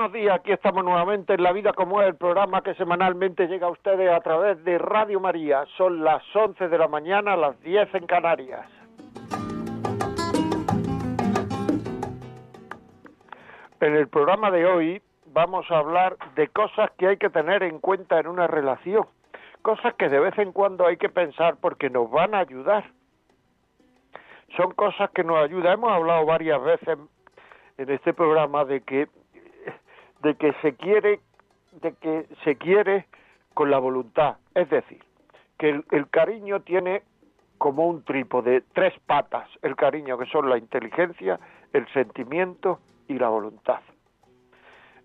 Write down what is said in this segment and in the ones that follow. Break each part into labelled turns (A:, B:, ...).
A: Buenos días. Aquí estamos nuevamente en La Vida como es, el programa que semanalmente llega a ustedes a través de Radio María. Son las 11 de la mañana, las 10 en Canarias. En el programa de hoy vamos a hablar de cosas que hay que tener en cuenta en una relación, cosas que de vez en cuando hay que pensar porque nos van a ayudar. Son cosas que nos ayudan. Hemos hablado varias veces en este programa de que de que se quiere, de que se quiere con la voluntad. Es decir, que el, cariño tiene como un trípode, tres patas, el cariño que son la inteligencia, el sentimiento y la voluntad.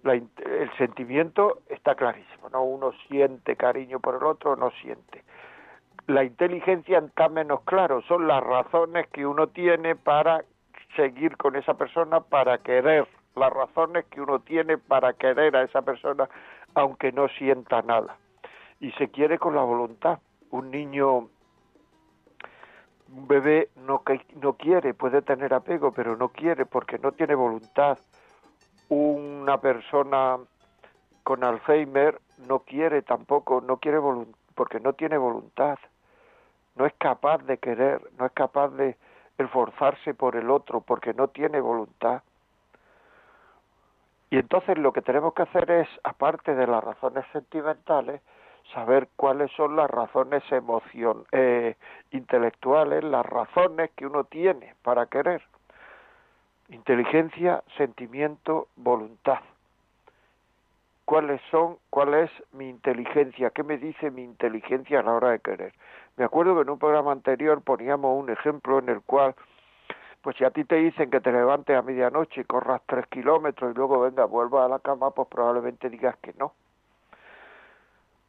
A: el sentimiento está clarísimo, ¿no? Uno siente cariño por el otro, no siente. La inteligencia está menos claro, son las razones que uno tiene para seguir con esa persona, para querer las razones que uno tiene para querer a esa persona aunque no sienta nada. Y se quiere con la voluntad. Un niño, un bebé no, no quiere, puede tener apego, pero no quiere porque no tiene voluntad. Una persona con Alzheimer no quiere tampoco, no quiere porque no tiene voluntad. No es capaz de querer, no es capaz de esforzarse por el otro porque no tiene voluntad y entonces lo que tenemos que hacer es, aparte de las razones sentimentales, saber cuáles son las razones emocion eh, intelectuales, las razones que uno tiene para querer. Inteligencia, sentimiento, voluntad. ¿Cuáles son, cuál es mi inteligencia? ¿Qué me dice mi inteligencia a la hora de querer? Me acuerdo que en un programa anterior poníamos un ejemplo en el cual pues si a ti te dicen que te levantes a medianoche y corras tres kilómetros y luego venga, vuelvas a la cama, pues probablemente digas que no.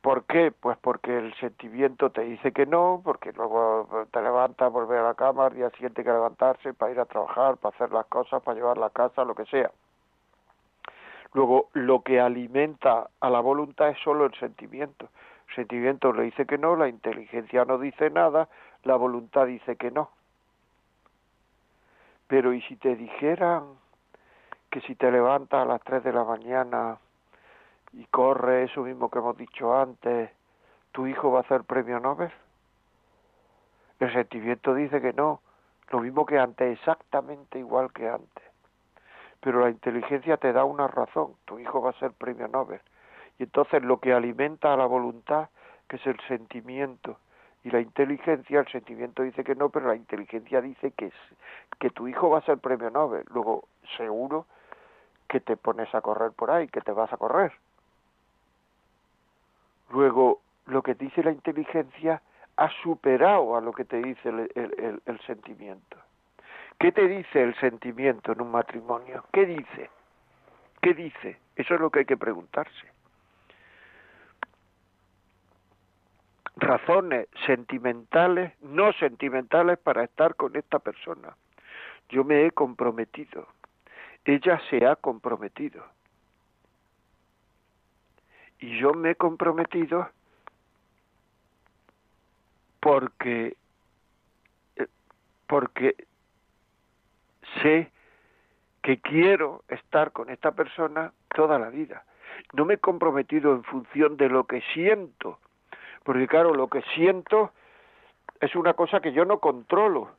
A: ¿Por qué? Pues porque el sentimiento te dice que no, porque luego te levantas, volver a la cama, al día siguiente que levantarse para ir a trabajar, para hacer las cosas, para llevar la casa, lo que sea. Luego, lo que alimenta a la voluntad es solo el sentimiento. El sentimiento le dice que no, la inteligencia no dice nada, la voluntad dice que no. Pero ¿y si te dijeran que si te levantas a las 3 de la mañana y corre eso mismo que hemos dicho antes, tu hijo va a hacer premio Nobel? El sentimiento dice que no, lo mismo que antes, exactamente igual que antes. Pero la inteligencia te da una razón, tu hijo va a ser premio Nobel. Y entonces lo que alimenta a la voluntad, que es el sentimiento, y la inteligencia, el sentimiento dice que no, pero la inteligencia dice que, que tu hijo va a ser premio Nobel. Luego, seguro que te pones a correr por ahí, que te vas a correr. Luego, lo que dice la inteligencia ha superado a lo que te dice el, el, el sentimiento. ¿Qué te dice el sentimiento en un matrimonio? ¿Qué dice? ¿Qué dice? Eso es lo que hay que preguntarse. Razones sentimentales, no sentimentales para estar con esta persona. Yo me he comprometido, ella se ha comprometido. Y yo me he comprometido porque eh, porque sé que quiero estar con esta persona toda la vida. No me he comprometido en función de lo que siento, porque claro, lo que siento es una cosa que yo no controlo.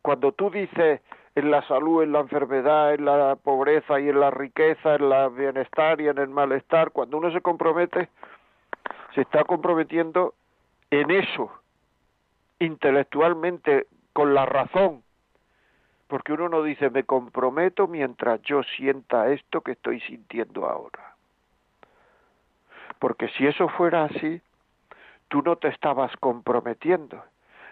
A: Cuando tú dices en la salud, en la enfermedad, en la pobreza y en la riqueza, en la bienestar y en el malestar, cuando uno se compromete, se está comprometiendo en eso, intelectualmente, con la razón. Porque uno no dice, me comprometo mientras yo sienta esto que estoy sintiendo ahora. Porque si eso fuera así, tú no te estabas comprometiendo.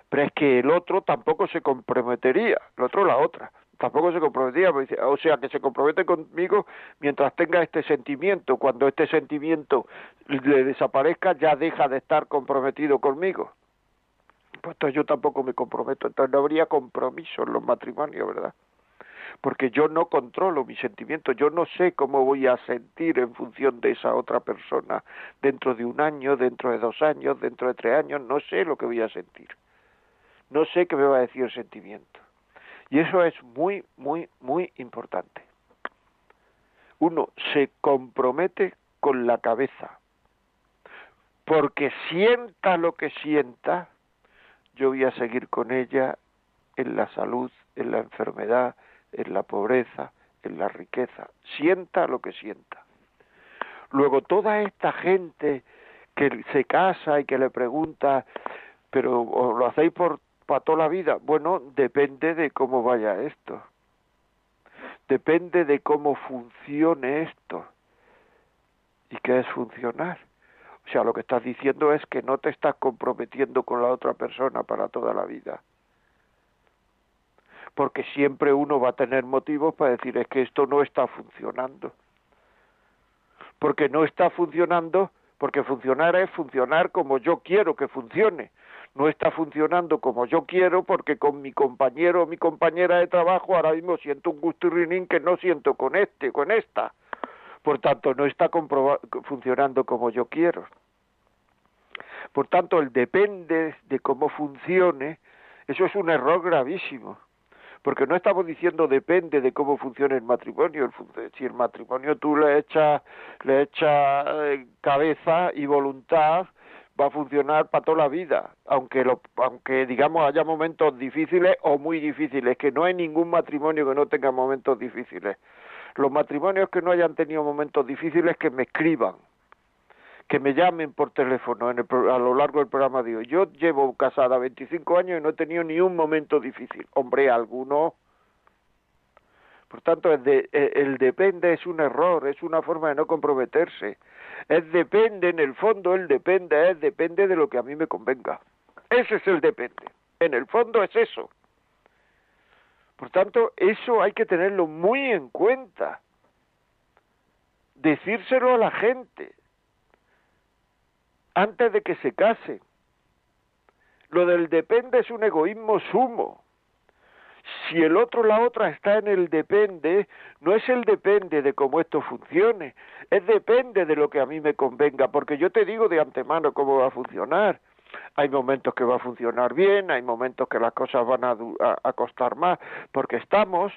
A: Pero es que el otro tampoco se comprometería, el otro la otra, tampoco se comprometía, o sea, que se compromete conmigo mientras tenga este sentimiento. Cuando este sentimiento le desaparezca, ya deja de estar comprometido conmigo. Pues entonces yo tampoco me comprometo, entonces no habría compromiso en los matrimonios, ¿verdad? Porque yo no controlo mis sentimientos, yo no sé cómo voy a sentir en función de esa otra persona dentro de un año, dentro de dos años, dentro de tres años, no sé lo que voy a sentir. No sé qué me va a decir el sentimiento. Y eso es muy, muy, muy importante. Uno se compromete con la cabeza, porque sienta lo que sienta, yo voy a seguir con ella en la salud, en la enfermedad, en la pobreza, en la riqueza. Sienta lo que sienta. Luego toda esta gente que se casa y que le pregunta, pero lo hacéis por para toda la vida. Bueno, depende de cómo vaya esto. Depende de cómo funcione esto. ¿Y qué es funcionar? O sea, lo que estás diciendo es que no te estás comprometiendo con la otra persona para toda la vida. Porque siempre uno va a tener motivos para decir es que esto no está funcionando. Porque no está funcionando, porque funcionar es funcionar como yo quiero que funcione no está funcionando como yo quiero porque con mi compañero o mi compañera de trabajo ahora mismo siento un gusto gusturrinín que no siento con este, con esta. Por tanto, no está funcionando como yo quiero. Por tanto, el depende de cómo funcione, eso es un error gravísimo. Porque no estamos diciendo depende de cómo funcione el matrimonio. Si el matrimonio tú le echas le eh, cabeza y voluntad, va a funcionar para toda la vida, aunque lo, aunque digamos haya momentos difíciles o muy difíciles, que no hay ningún matrimonio que no tenga momentos difíciles. Los matrimonios que no hayan tenido momentos difíciles que me escriban, que me llamen por teléfono en a lo largo del programa de. Yo llevo casada 25 años y no he tenido ni un momento difícil. Hombre, alguno. Por tanto, el, de, el depende es un error, es una forma de no comprometerse es depende, en el fondo el depende, es depende de lo que a mí me convenga. Ese es el depende. En el fondo es eso. Por tanto, eso hay que tenerlo muy en cuenta. Decírselo a la gente antes de que se case. Lo del depende es un egoísmo sumo. Si el otro, la otra está en el depende, no es el depende de cómo esto funcione, es depende de lo que a mí me convenga, porque yo te digo de antemano cómo va a funcionar. Hay momentos que va a funcionar bien, hay momentos que las cosas van a, a, costar más, porque estamos,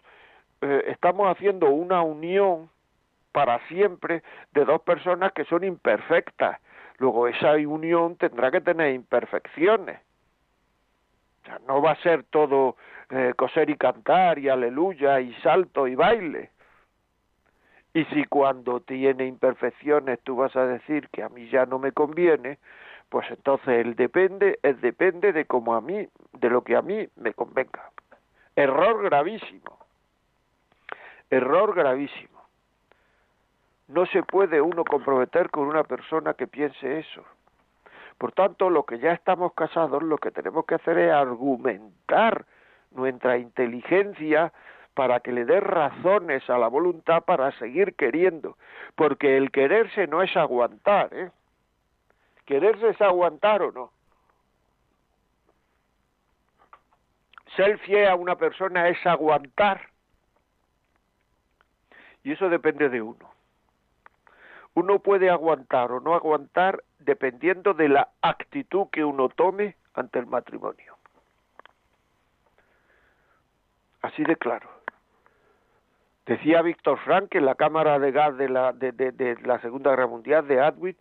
A: eh, estamos haciendo una unión para siempre de dos personas que son imperfectas. Luego esa unión tendrá que tener imperfecciones. O sea, no va a ser todo eh, coser y cantar y aleluya y salto y baile. Y si cuando tiene imperfecciones tú vas a decir que a mí ya no me conviene, pues entonces el depende, es depende de cómo a mí, de lo que a mí me convenga. Error gravísimo. Error gravísimo. No se puede uno comprometer con una persona que piense eso. Por tanto, lo que ya estamos casados, lo que tenemos que hacer es argumentar nuestra inteligencia para que le dé razones a la voluntad para seguir queriendo, porque el quererse no es aguantar, ¿eh? Quererse es aguantar o no. Ser fiel a una persona es aguantar. Y eso depende de uno. Uno puede aguantar o no aguantar dependiendo de la actitud que uno tome ante el matrimonio. Así de claro. Decía Víctor Frank que en la cámara de gas de la, de, la Segunda Guerra Mundial de Atwood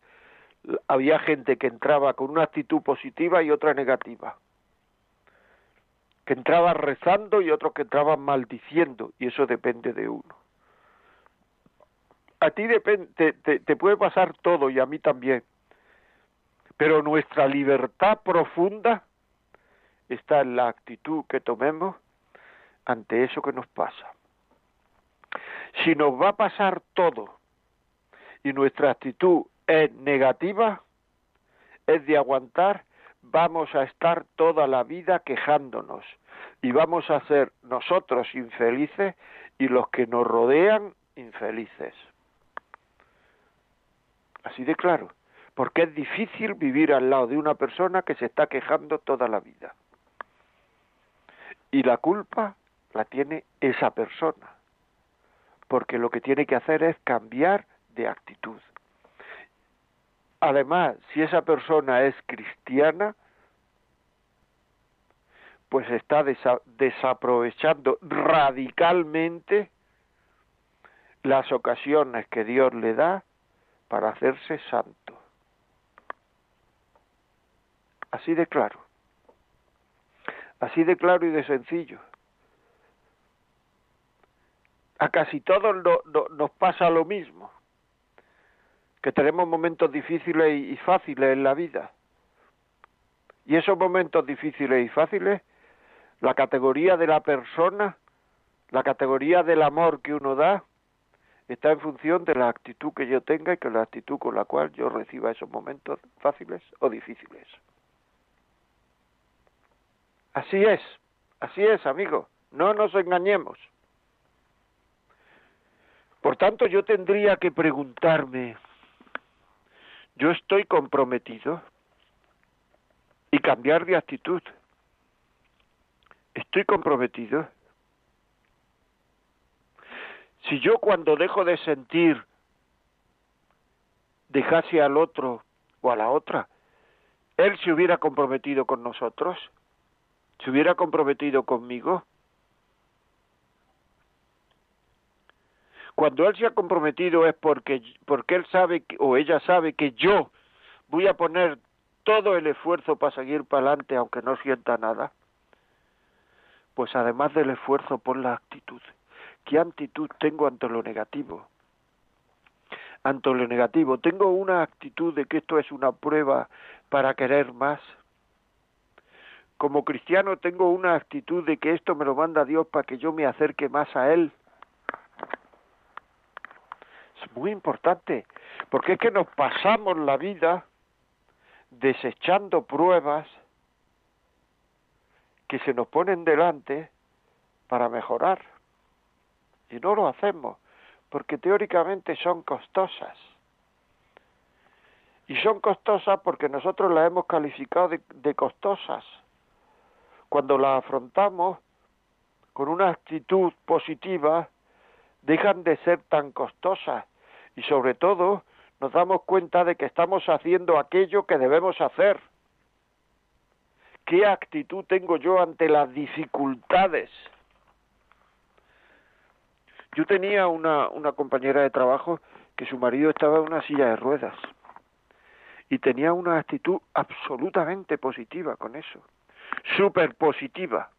A: había gente que entraba con una actitud positiva y otra negativa. Que entraba rezando y otros que entraban maldiciendo, y eso depende de uno. A ti te, te puede pasar todo y a mí también, pero nuestra libertad profunda está en la actitud que tomemos ante eso que nos pasa. Si nos va a pasar todo y nuestra actitud es negativa, es de aguantar, vamos a estar toda la vida quejándonos y vamos a ser nosotros infelices y los que nos rodean infelices. Así de claro, porque es difícil vivir al lado de una persona que se está quejando toda la vida. Y la culpa la tiene esa persona, porque lo que tiene que hacer es cambiar de actitud. Además, si esa persona es cristiana, pues está desaprovechando radicalmente las ocasiones que Dios le da para hacerse santo. Así de claro. Así de claro y de sencillo. A casi todos nos pasa lo mismo, que tenemos momentos difíciles y fáciles en la vida. Y esos momentos difíciles y fáciles, la categoría de la persona, la categoría del amor que uno da, está en función de la actitud que yo tenga y que la actitud con la cual yo reciba esos momentos fáciles o difíciles. Así es, así es, amigo, no nos engañemos. Por tanto, yo tendría que preguntarme, ¿yo estoy comprometido? Y cambiar de actitud. ¿Estoy comprometido? Si yo cuando dejo de sentir dejase al otro o a la otra, él se hubiera comprometido con nosotros, se hubiera comprometido conmigo. Cuando él se ha comprometido es porque, porque él sabe o ella sabe que yo voy a poner todo el esfuerzo para seguir para adelante aunque no sienta nada. Pues además del esfuerzo, por la actitud. ¿Qué actitud tengo ante lo negativo? Ante lo negativo, ¿tengo una actitud de que esto es una prueba para querer más? Como cristiano tengo una actitud de que esto me lo manda Dios para que yo me acerque más a Él. Es muy importante, porque es que nos pasamos la vida desechando pruebas que se nos ponen delante para mejorar. Y no lo hacemos, porque teóricamente son costosas. Y son costosas porque nosotros las hemos calificado de, costosas. Cuando las afrontamos con una actitud positiva, dejan de ser tan costosas. Y sobre todo, nos damos cuenta de que estamos haciendo aquello que debemos hacer. ¿Qué actitud tengo yo ante las dificultades? Yo tenía una, una compañera de trabajo que su marido estaba en una silla de ruedas y tenía una actitud absolutamente positiva con eso, súper positiva.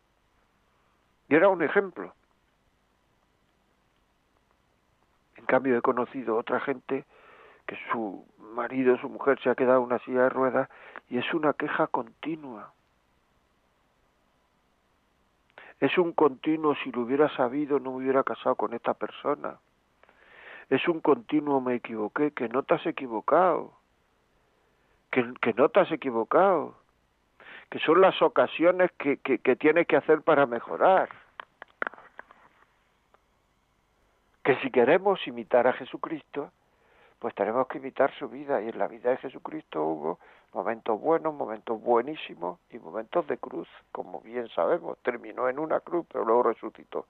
A: Y era un ejemplo. En cambio he conocido otra gente que su marido, su mujer se ha quedado en una silla de ruedas y es una queja continua. Es un continuo, si lo hubiera sabido no me hubiera casado con esta persona. Es un continuo, me equivoqué, que no te has equivocado. Que, no te has equivocado. Que son las ocasiones que, que, que tienes que hacer para mejorar. Que si queremos imitar a Jesucristo, pues tenemos que imitar su vida. Y en la vida de Jesucristo hubo momentos buenos, momentos buenísimos y momentos de cruz, como bien sabemos, terminó en una cruz, pero luego resucitó.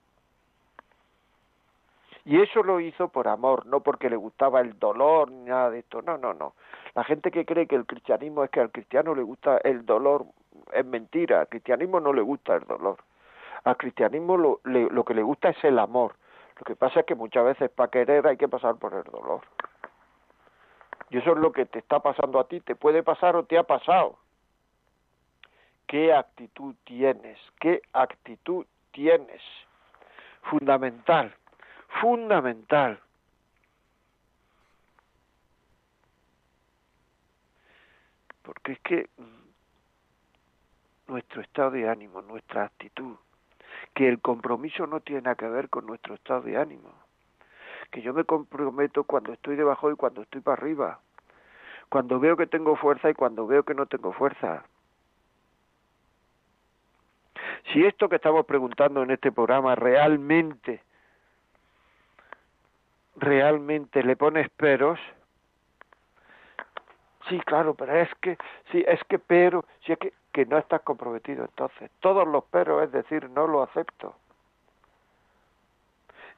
A: Y eso lo hizo por amor, no porque le gustaba el dolor ni nada de esto. No, no, no. La gente que cree que el cristianismo es que al cristiano le gusta el dolor es mentira. Al cristianismo no le gusta el dolor. Al cristianismo lo, lo que le gusta es el amor. Lo que pasa es que muchas veces para querer hay que pasar por el dolor. Y eso es lo que te está pasando a ti, te puede pasar o te ha pasado. ¿Qué actitud tienes? ¿Qué actitud tienes? Fundamental, fundamental. Porque es que nuestro estado de ánimo, nuestra actitud, que el compromiso no tiene nada que ver con nuestro estado de ánimo que yo me comprometo cuando estoy debajo y cuando estoy para arriba, cuando veo que tengo fuerza y cuando veo que no tengo fuerza. Si esto que estamos preguntando en este programa realmente, realmente le pones peros, sí, claro, pero es que, sí, es que pero, si es que, que no estás comprometido entonces. Todos los peros, es decir, no lo acepto.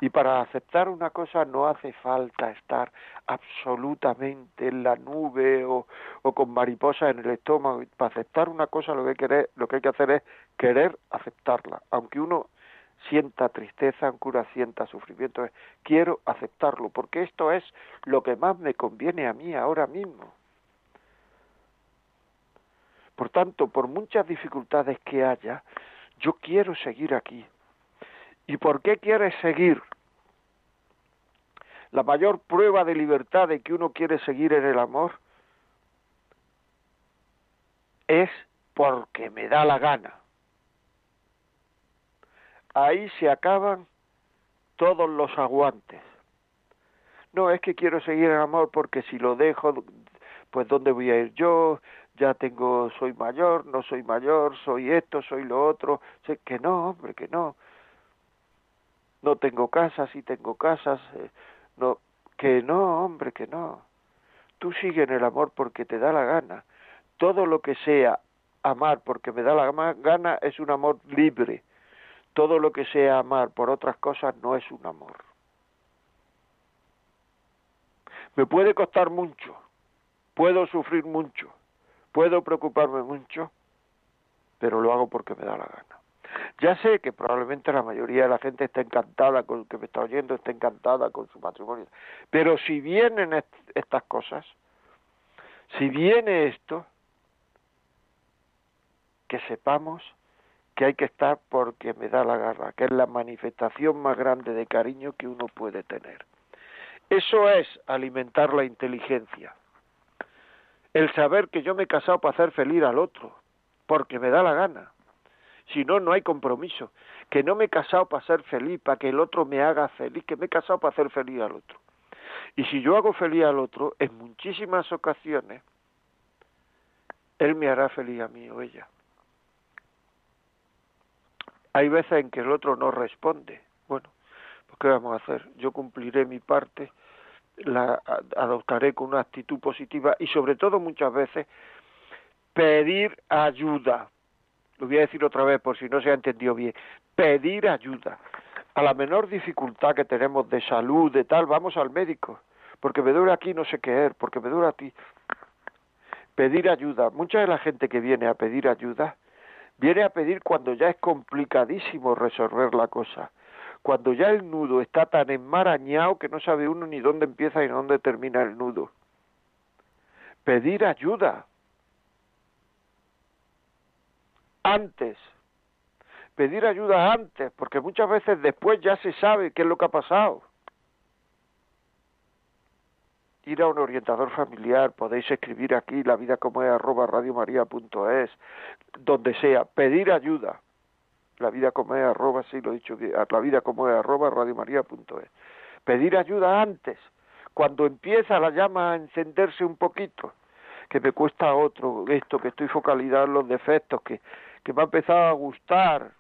A: Y para aceptar una cosa no hace falta estar absolutamente en la nube o, con mariposas en el estómago. Para aceptar una cosa lo que, hay lo que hay que hacer es querer aceptarla. Aunque uno sienta tristeza, aunque uno sienta sufrimiento, quiero aceptarlo, porque esto es lo que más me conviene a mí ahora mismo. Por tanto, por muchas dificultades que haya, yo quiero seguir aquí. ¿Y por qué quieres seguir? La mayor prueba de libertad de que uno quiere seguir en el amor es porque me da la gana. Ahí se acaban todos los aguantes. No, es que quiero seguir en amor porque si lo dejo, pues ¿dónde voy a ir yo? Ya tengo, soy mayor, no soy mayor, soy esto, soy lo otro. Sé que no, hombre, que no no tengo casa, sí tengo casas, eh, no, que no, hombre, que no. Tú sigue en el amor porque te da la gana. Todo lo que sea amar porque me da la gana es un amor libre. Todo lo que sea amar por otras cosas no es un amor. Me puede costar mucho, puedo sufrir mucho, puedo preocuparme mucho, pero lo hago porque me da la gana. Ya sé que probablemente la mayoría de la gente está encantada con el que me está oyendo, está encantada con su matrimonio. Pero si vienen estas cosas, si viene esto, que sepamos que hay que estar porque me da la garra, que es la manifestación más grande de cariño que uno puede tener. Eso es alimentar la inteligencia. El saber que yo me he casado para hacer feliz al otro, porque me da la gana. Si no, no hay compromiso. Que no me he casado para ser feliz, para que el otro me haga feliz, que me he casado para hacer feliz al otro. Y si yo hago feliz al otro, en muchísimas ocasiones, él me hará feliz a mí o ella. Hay veces en que el otro no responde. Bueno, pues ¿qué vamos a hacer? Yo cumpliré mi parte, la adoptaré con una actitud positiva y sobre todo muchas veces pedir ayuda, lo voy a decir otra vez por si no se ha entendido bien, pedir ayuda. A la menor dificultad que tenemos de salud, de tal, vamos al médico, porque me duele aquí no sé qué porque me duele ti. Pedir ayuda. Mucha de la gente que viene a pedir ayuda, viene a pedir cuando ya es complicadísimo resolver la cosa, cuando ya el nudo está tan enmarañado que no sabe uno ni dónde empieza y dónde termina el nudo. Pedir ayuda antes, pedir ayuda antes, porque muchas veces después ya se sabe qué es lo que ha pasado. Ir a un orientador familiar, podéis escribir aquí la vida como es arroba radiomaria.es, donde sea, pedir ayuda. La vida como es arroba, sí lo he dicho la vida como es arroba radiomaria.es. Pedir ayuda antes, cuando empieza la llama a encenderse un poquito, que me cuesta otro, esto, que estoy focalizado en los defectos, que, que me ha empezado a gustar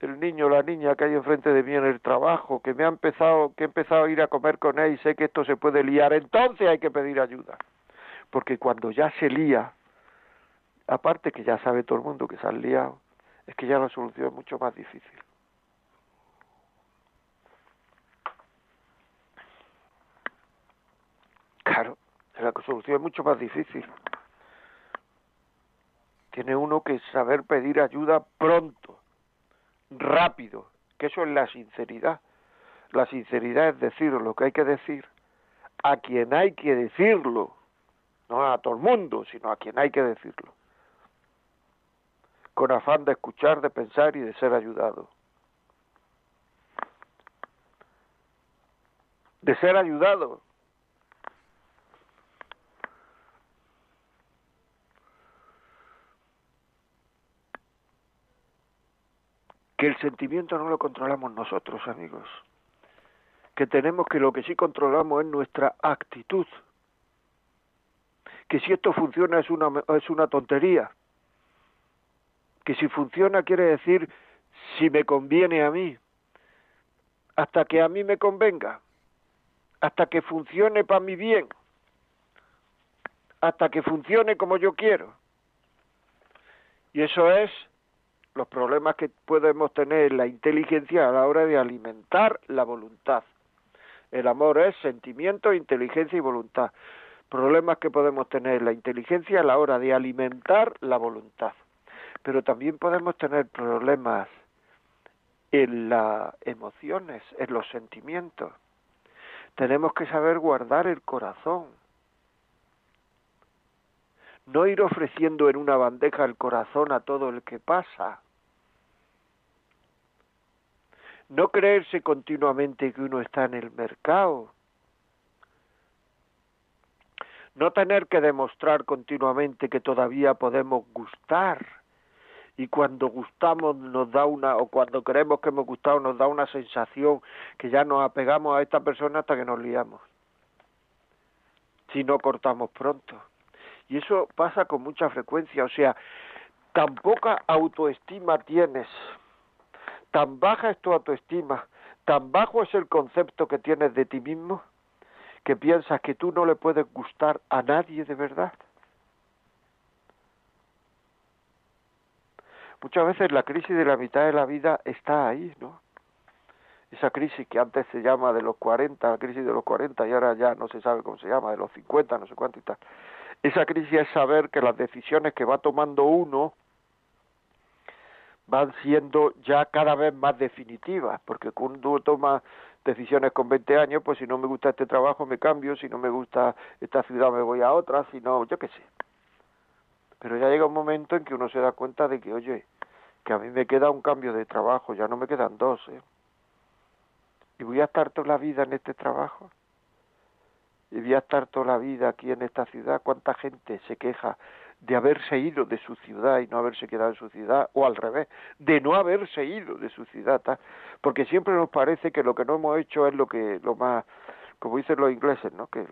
A: el niño o la niña que hay enfrente de mí en el trabajo, que me ha empezado, que he empezado a ir a comer con él y sé que esto se puede liar, entonces hay que pedir ayuda. Porque cuando ya se lía, aparte que ya sabe todo el mundo que se han liado, es que ya la solución es mucho más difícil. Claro, la solución es mucho más difícil. Tiene uno que saber pedir ayuda pronto, rápido, que eso es la sinceridad. La sinceridad es decir lo que hay que decir a quien hay que decirlo, no a todo el mundo, sino a quien hay que decirlo, con afán de escuchar, de pensar y de ser ayudado. De ser ayudado, que el sentimiento no lo controlamos nosotros, amigos. Que tenemos que lo que sí controlamos es nuestra actitud. Que si esto funciona es una, es una tontería. que si funciona quiere decir si me conviene a mí, hasta que a mí me convenga, hasta que funcione para mi bien, hasta que funcione como yo quiero. Y eso es los problemas que podemos tener la inteligencia a la hora de alimentar la voluntad. El amor es sentimiento, inteligencia y voluntad. Problemas que podemos tener la inteligencia a la hora de alimentar la voluntad. Pero también podemos tener problemas en las emociones, en los sentimientos. Tenemos que saber guardar el corazón. No ir ofreciendo en una bandeja el corazón a todo el que pasa. No creerse continuamente que uno está en el mercado. No tener que demostrar continuamente que todavía podemos gustar y cuando gustamos nos da una, o cuando creemos que hemos gustado nos da una sensación que ya nos apegamos a esta persona hasta que nos liamos, si no cortamos pronto. Y eso pasa con mucha frecuencia, o sea, tan poca autoestima tienes, tan baja es tu autoestima, tan bajo es el concepto que tienes de ti mismo, que piensas que tú no le puedes gustar a nadie de verdad. Muchas veces la crisis de la mitad de la vida está ahí, ¿no? Esa crisis que antes se llama de los 40, la crisis de los 40 y ahora ya no se sabe cómo se llama, de los 50, no sé cuánto y tal. Esa crisis es saber que las decisiones que va tomando uno van siendo ya cada vez más definitivas, porque cuando toma decisiones con 20 años, pues si no me gusta este trabajo me cambio, si no me gusta esta ciudad me voy a otra, si no, yo qué sé. Pero ya llega un momento en que uno se da cuenta de que, oye, que a mí me queda un cambio de trabajo, ya no me quedan dos, ¿eh? Y voy a estar toda la vida en este trabajo. Y voy a estar toda la vida aquí en esta ciudad. ¿Cuánta gente se queja de haberse ido de su ciudad y no haberse quedado en su ciudad? O al revés, de no haberse ido de su ciudad. Porque siempre nos parece que lo que no hemos hecho es lo que, lo más, como dicen los ingleses, ¿no? Que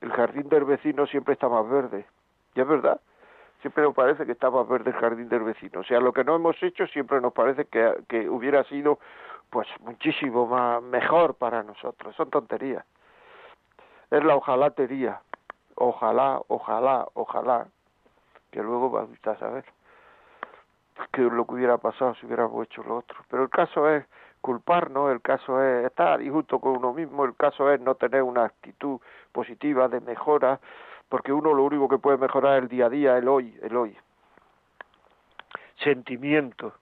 A: el jardín del vecino siempre está más verde. Y es verdad siempre nos parece que está más verde el jardín del vecino. O sea, lo que no hemos hecho siempre nos parece que, que hubiera sido pues muchísimo más mejor para nosotros. Son tonterías. Es la ojalatería. Ojalá, ojalá, ojalá. Que luego va a saber que lo que hubiera pasado si hubiéramos hecho lo otro. Pero el caso es culparnos, el caso es estar injusto con uno mismo, el caso es no tener una actitud positiva de mejora, porque uno lo único que puede mejorar es el día a día, el hoy, el hoy. Sentimiento.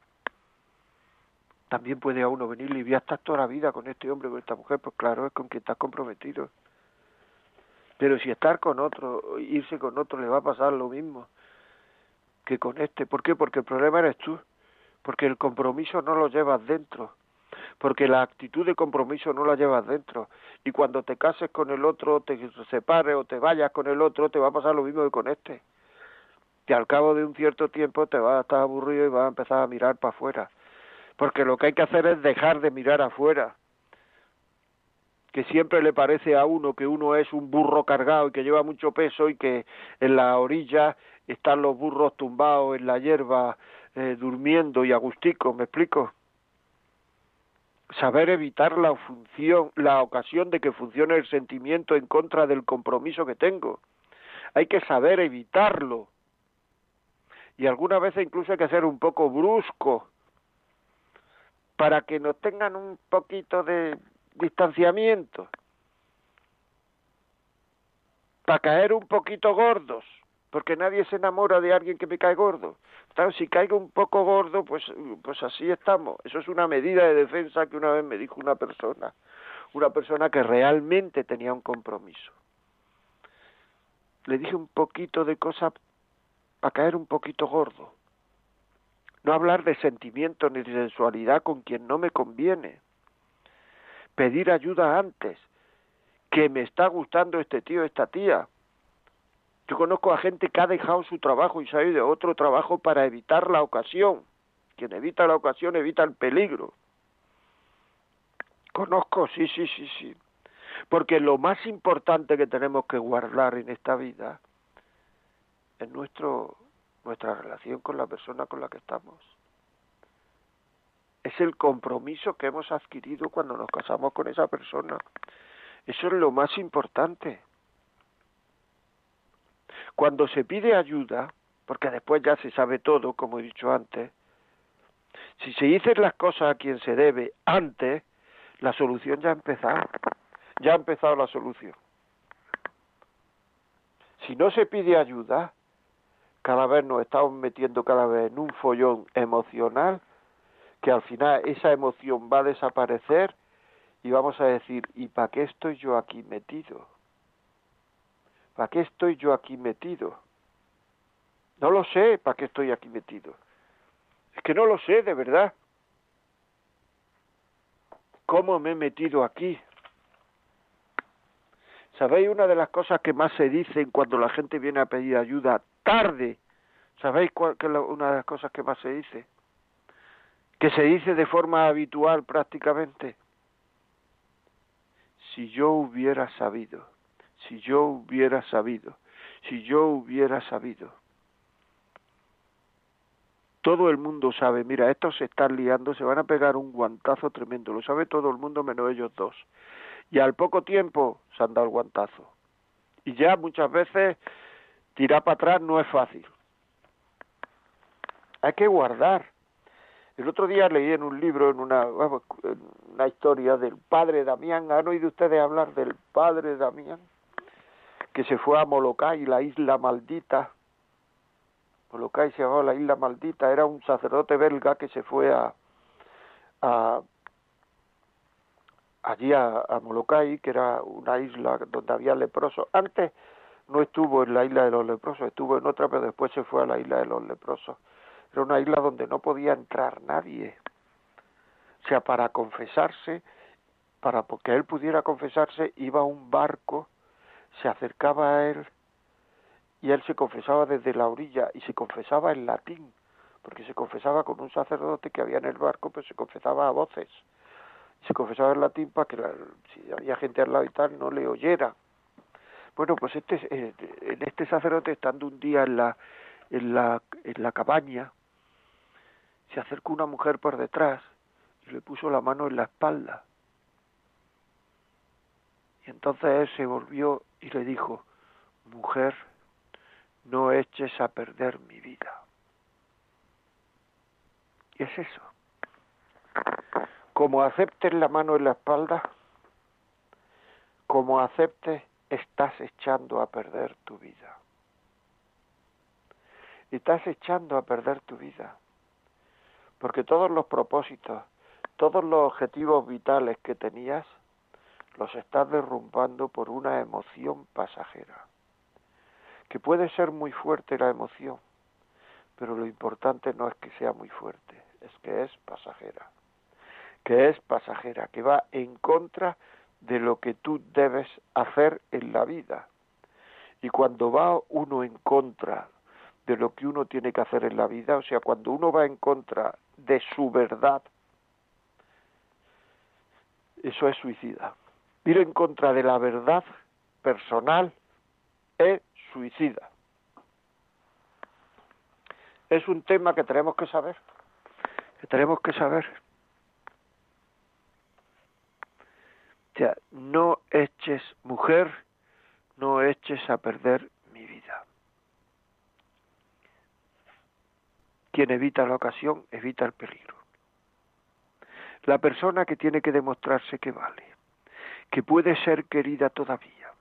A: También puede a uno venir y voy a toda la vida con este hombre, con esta mujer, pues claro, es con quien estás comprometido. Pero si estar con otro, irse con otro, le va a pasar lo mismo que con este. ¿Por qué? Porque el problema eres tú. Porque el compromiso no lo llevas dentro porque la actitud de compromiso no la llevas dentro. Y cuando te cases con el otro, te separes o te vayas con el otro, te va a pasar lo mismo que con este. Que al cabo de un cierto tiempo te vas a estar aburrido y vas a empezar a mirar para afuera. Porque lo que hay que hacer es dejar de mirar afuera. Que siempre le parece a uno que uno es un burro cargado y que lleva mucho peso y que en la orilla están los burros tumbados en la hierba eh, durmiendo y agustico, ¿me explico? saber evitar la función, la ocasión de que funcione el sentimiento en contra del compromiso que tengo. Hay que saber evitarlo. Y algunas veces incluso hay que ser un poco brusco para que nos tengan un poquito de distanciamiento, para caer un poquito gordos porque nadie se enamora de alguien que me cae gordo. Claro, si caigo un poco gordo, pues, pues así estamos. Eso es una medida de defensa que una vez me dijo una persona, una persona que realmente tenía un compromiso. Le dije un poquito de cosas para caer un poquito gordo. No hablar de sentimiento ni de sensualidad con quien no me conviene. Pedir ayuda antes. Que me está gustando este tío, esta tía yo conozco a gente que ha dejado su trabajo y se ha ido de otro trabajo para evitar la ocasión. Quien evita la ocasión evita el peligro. Conozco, sí, sí, sí, sí. Porque lo más importante que tenemos que guardar en esta vida es nuestro nuestra relación con la persona con la que estamos. Es el compromiso que hemos adquirido cuando nos casamos con esa persona. Eso es lo más importante. Cuando se pide ayuda, porque después ya se sabe todo, como he dicho antes, si se dicen las cosas a quien se debe antes, la solución ya ha empezado. Ya ha empezado la solución. Si no se pide ayuda, cada vez nos estamos metiendo cada vez en un follón emocional que al final esa emoción va a desaparecer y vamos a decir, ¿y para qué estoy yo aquí metido? ¿Para qué estoy yo aquí metido? No lo sé, ¿para qué estoy aquí metido? Es que no lo sé, de verdad. ¿Cómo me he metido aquí? ¿Sabéis una de las cosas que más se dicen cuando la gente viene a pedir ayuda tarde? ¿Sabéis cuál es una de las cosas que más se dice? Que se dice de forma habitual prácticamente. Si yo hubiera sabido, si yo hubiera sabido, si yo hubiera sabido. Todo el mundo sabe, mira, estos se están liando, se van a pegar un guantazo tremendo, lo sabe todo el mundo menos ellos dos y al poco tiempo se han dado el guantazo. Y ya muchas veces tirar para atrás no es fácil. Hay que guardar. El otro día leí en un libro, en una, una historia del padre Damián. ¿Han oído ustedes hablar del padre Damián? Que se fue a Molokai, la isla maldita. Molokai se llamaba la isla maldita. Era un sacerdote belga que se fue a, a allí a, Molokai, que era una isla donde había leprosos. Antes no estuvo en la isla de los leprosos, estuvo en otra, pero después se fue a la isla de los leprosos. Era una isla donde no podía entrar nadie. O sea, para confesarse, para que él pudiera confesarse, iba un barco, se acercaba a él y él se confesaba desde la orilla y se confesaba en latín, porque se confesaba con un sacerdote que había en el barco, pero se confesaba a voces se confesaba en latín para que si había gente al lado y tal no le oyera. Bueno, pues este, eh, en este sacerdote, estando un día en la, en la, en la cabaña, se acercó una mujer por detrás y le puso la mano en la espalda. Y entonces él se volvió y le dijo, mujer, no eches a perder mi vida. Y es eso como aceptes la mano en la espalda, como aceptes, estás echando a perder tu vida. Estás echando a perder tu vida. Porque todos los propósitos, todos los objetivos vitales que tenías, los estás derrumbando por una emoción pasajera. Que puede ser muy fuerte la emoción, pero lo importante no es que sea muy fuerte, es que es pasajera que es pasajera, que va en contra de lo que tú debes hacer en la vida. Y cuando va uno en contra de lo que uno tiene que hacer en la vida, o sea, cuando uno va en contra de su verdad, eso es suicida. Ir en contra de la verdad personal es suicida. Es un tema que tenemos que saber, que tenemos que saber. sea, no eches, mujer, no eches a perder mi vida. Quien evita la ocasión, evita el peligro. La persona que tiene que demostrarse que vale, que puede ser querida todavía,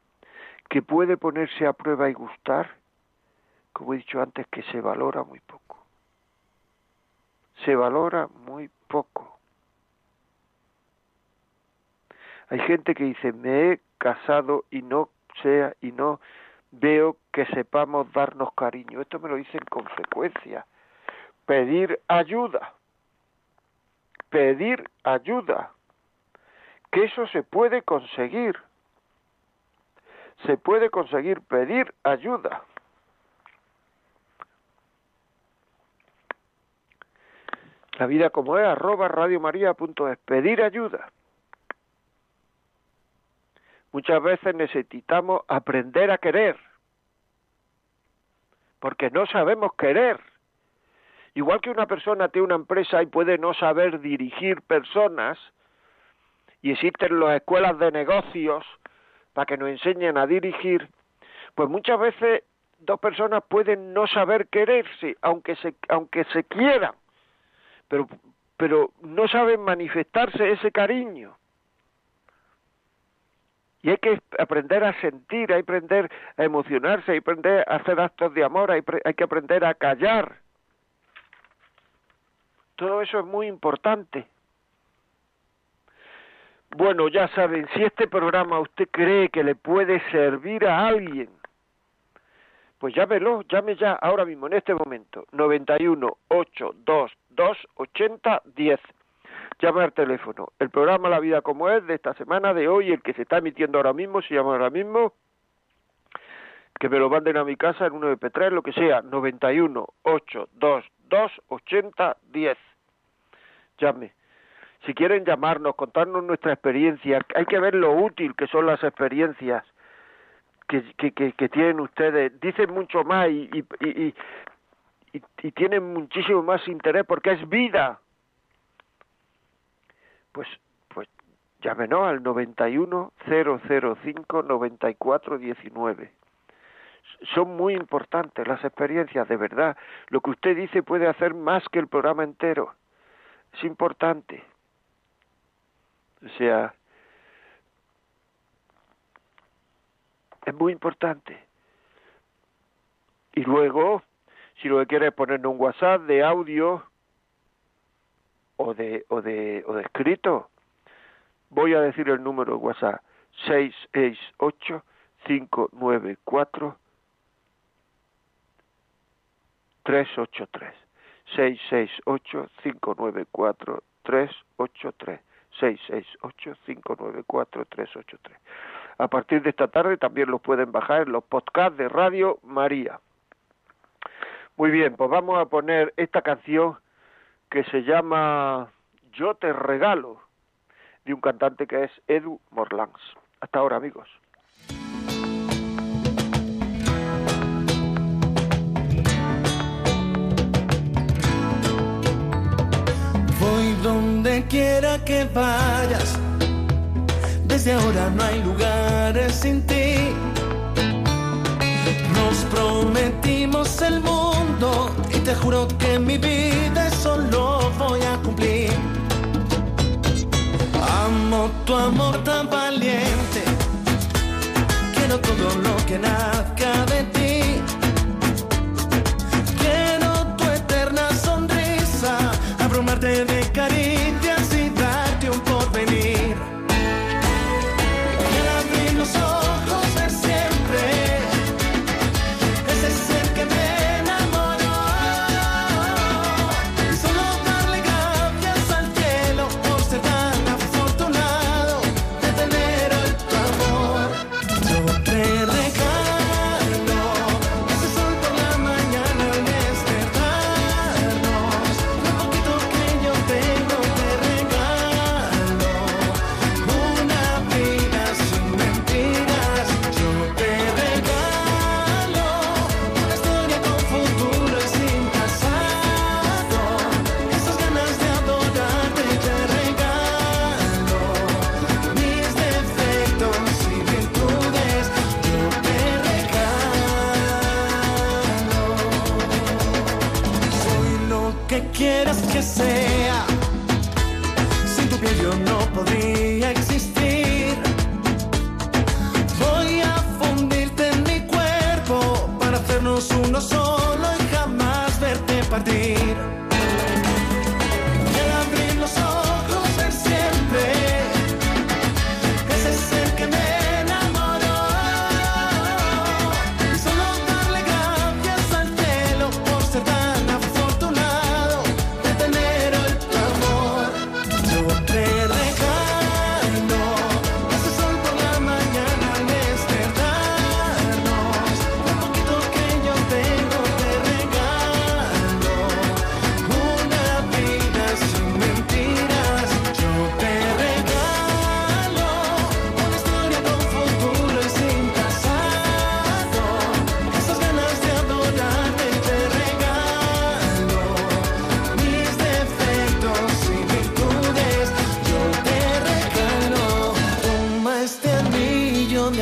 A: que puede ponerse a prueba y gustar, como he dicho antes, que se valora muy poco. Se valora muy poco. Hay gente que dice, me he casado y no sea y no veo que sepamos darnos cariño. Esto me lo dicen con frecuencia. Pedir ayuda. Pedir ayuda. Que eso se puede conseguir. Se puede conseguir pedir ayuda. La vida como es, arroba radiomaria.es. Pedir ayuda. Muchas veces necesitamos aprender a querer. porque no sabemos querer. Igual que una persona tiene una empresa y puede no saber dirigir personas, y existen las escuelas de negocios para que nos enseñen a dirigir, pues muchas veces dos personas pueden no saber quererse, aunque se, aunque se quieran, pero, pero no saben manifestarse ese cariño. Y hay que aprender a sentir, hay que aprender a emocionarse, hay que aprender a hacer actos de amor, hay, hay que aprender a callar. Todo eso es muy importante. Bueno, ya saben, si este programa usted cree que le puede servir a alguien, pues llámelo, llame ya ahora mismo, en este momento, 91 822 80 10. Llame al teléfono. El programa La Vida como es de esta semana, de hoy, el que se está emitiendo ahora mismo, se llama ahora mismo, que me lo manden a mi casa en uno de 3 lo que sea, 91 822 80 10. Llame. Si quieren llamarnos, contarnos nuestra experiencia, hay que ver lo útil que son las experiencias que, que, tienen ustedes. Dicen mucho más y, y, y, y, tienen muchísimo más interés porque es vida. Pues, pues llámenos al 91 005 94 19 son muy importantes las experiencias, de verdad. Lo que usted dice puede hacer más que el programa entero. Es importante. O sea, es muy importante. Y luego, si lo que quiere es poner un WhatsApp de audio o de, o de, o de escrito, voy a decir el número de WhatsApp 668 594 383 668 594 383 668-594-383. A partir de esta tarde también los pueden bajar en los podcasts de Radio María. Muy bien, pues vamos a poner esta canción que se llama Yo te regalo, de un cantante que es Edu Morlans. Hasta ahora, amigos.
B: Ahora no hay lugares sin ti. Nos prometimos el mundo y te juro que mi vida solo voy a cumplir. Amo tu amor tan valiente. Quiero todo lo que nazca de ti. Quiero tu eterna sonrisa, abrumarte de